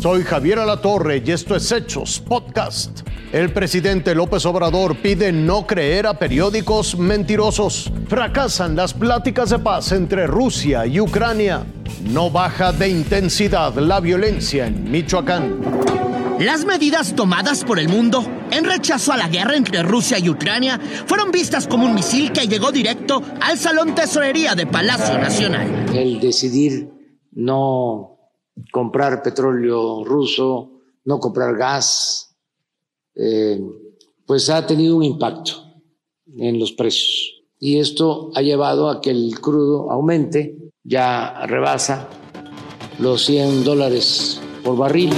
Soy Javier Alatorre y esto es Hechos Podcast. El presidente López Obrador pide no creer a periódicos mentirosos. Fracasan las pláticas de paz entre Rusia y Ucrania. No baja de intensidad la violencia en Michoacán. Las medidas tomadas por el mundo en rechazo a la guerra entre Rusia y Ucrania fueron vistas como un misil que llegó directo al Salón Tesorería de Palacio Nacional. El decidir no comprar petróleo ruso, no comprar gas, eh, pues ha tenido un impacto en los precios. Y esto ha llevado a que el crudo aumente, ya rebasa los 100 dólares por barril.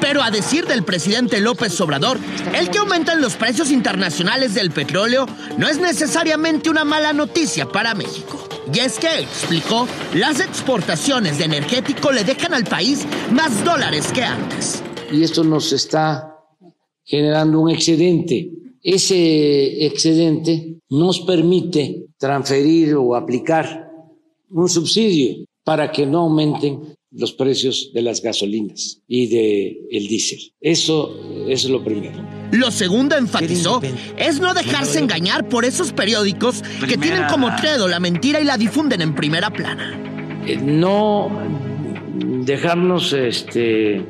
Pero a decir del presidente López Obrador, el que aumentan los precios internacionales del petróleo no es necesariamente una mala noticia para México. Y es que, explicó, las exportaciones de energético le dejan al país más dólares que antes. Y esto nos está generando un excedente. Ese excedente nos permite transferir o aplicar un subsidio para que no aumenten los precios de las gasolinas y de el diésel. Eso es lo primero. Lo segundo, enfatizó, es no dejarse engañar por esos periódicos que tienen como credo la mentira y la difunden en primera plana. Eh, no dejarnos este,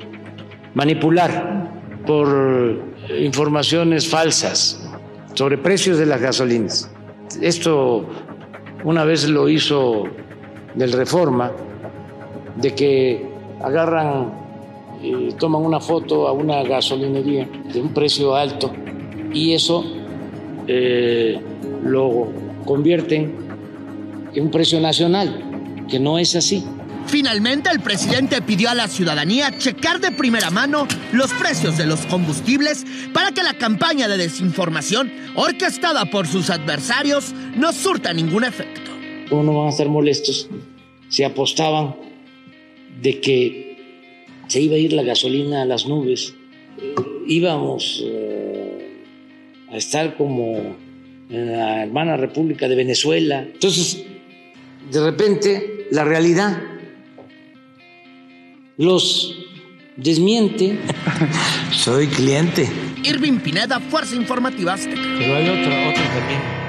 manipular por informaciones falsas sobre precios de las gasolinas. Esto una vez lo hizo del Reforma, de que agarran y toman una foto a una gasolinería de un precio alto y eso eh, lo convierten en un precio nacional, que no es así. Finalmente, el presidente pidió a la ciudadanía checar de primera mano los precios de los combustibles para que la campaña de desinformación orquestada por sus adversarios no surta ningún efecto. ¿Cómo no van a estar molestos si apostaban de que se iba a ir la gasolina a las nubes? íbamos eh, a estar como en la hermana República de Venezuela. Entonces, de repente, la realidad los desmiente. Soy cliente. Irving Pineda, Fuerza Informativa Azteca. Pero hay otra, otra también.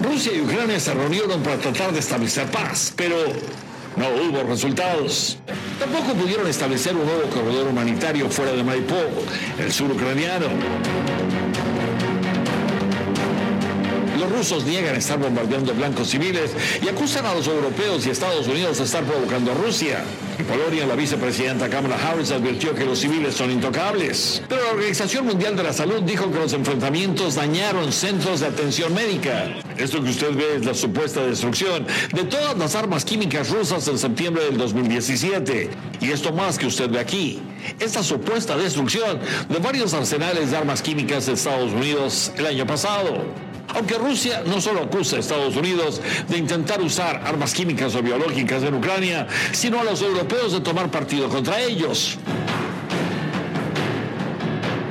Rusia y Ucrania se reunieron para tratar de establecer paz, pero no hubo resultados. Tampoco pudieron establecer un nuevo corredor humanitario fuera de Mariupol, el sur ucraniano. Los rusos niegan estar bombardeando blancos civiles y acusan a los europeos y Estados Unidos de estar provocando a Rusia. Polonia, la vicepresidenta Kamala Harris advirtió que los civiles son intocables. Pero la Organización Mundial de la Salud dijo que los enfrentamientos dañaron centros de atención médica. Esto que usted ve es la supuesta destrucción de todas las armas químicas rusas en septiembre del 2017. Y esto más que usted ve aquí. Esta supuesta destrucción de varios arsenales de armas químicas de Estados Unidos el año pasado. Aunque Rusia no solo acusa a Estados Unidos de intentar usar armas químicas o biológicas en Ucrania, sino a los europeos de tomar partido contra ellos.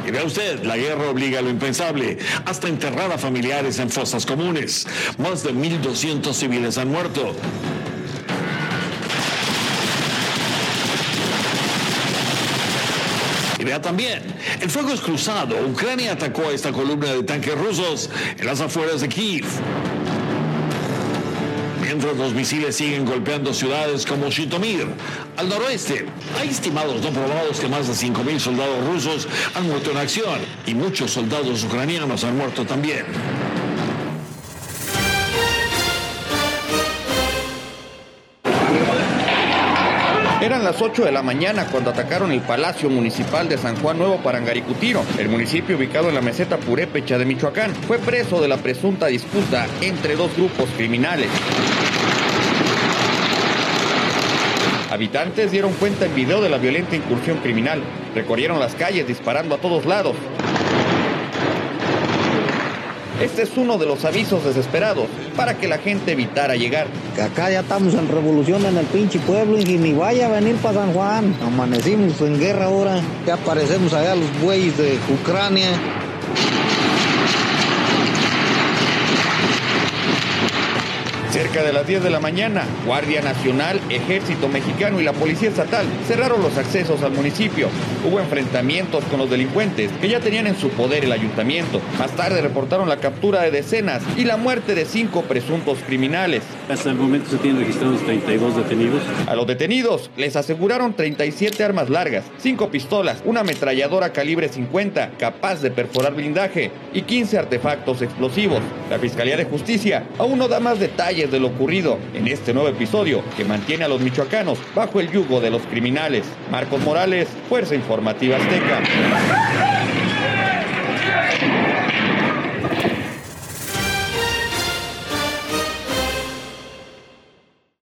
Y vea usted, la guerra obliga a lo impensable, hasta enterrar a familiares en fosas comunes. Más de 1.200 civiles han muerto. Vea también, el fuego es cruzado. Ucrania atacó a esta columna de tanques rusos en las afueras de Kiev. Mientras los misiles siguen golpeando ciudades como Shitomir, al noroeste, hay estimados no probados que más de 5.000 soldados rusos han muerto en acción y muchos soldados ucranianos han muerto también. Eran las 8 de la mañana cuando atacaron el Palacio Municipal de San Juan Nuevo Parangaricutiro, el municipio ubicado en la meseta Purépecha de Michoacán. Fue preso de la presunta disputa entre dos grupos criminales. Habitantes dieron cuenta en video de la violenta incursión criminal. Recorrieron las calles disparando a todos lados. Este es uno de los avisos desesperados para que la gente evitara llegar. Que acá ya estamos en revolución en el pinche pueblo y ni vaya a venir para San Juan. Amanecimos en guerra ahora. Ya aparecemos allá los bueyes de Ucrania. Cerca de las 10 de la mañana, Guardia Nacional, Ejército Mexicano y la Policía Estatal cerraron los accesos al municipio. Hubo enfrentamientos con los delincuentes que ya tenían en su poder el ayuntamiento. Más tarde reportaron la captura de decenas y la muerte de cinco presuntos criminales. Hasta el momento se tienen registrados 32 detenidos. A los detenidos les aseguraron 37 armas largas, 5 pistolas, una ametralladora calibre 50 capaz de perforar blindaje y 15 artefactos explosivos. La Fiscalía de Justicia aún no da más detalles de lo ocurrido en este nuevo episodio que mantiene a los michoacanos bajo el yugo de los criminales. Marcos Morales, Fuerza Informativa Azteca.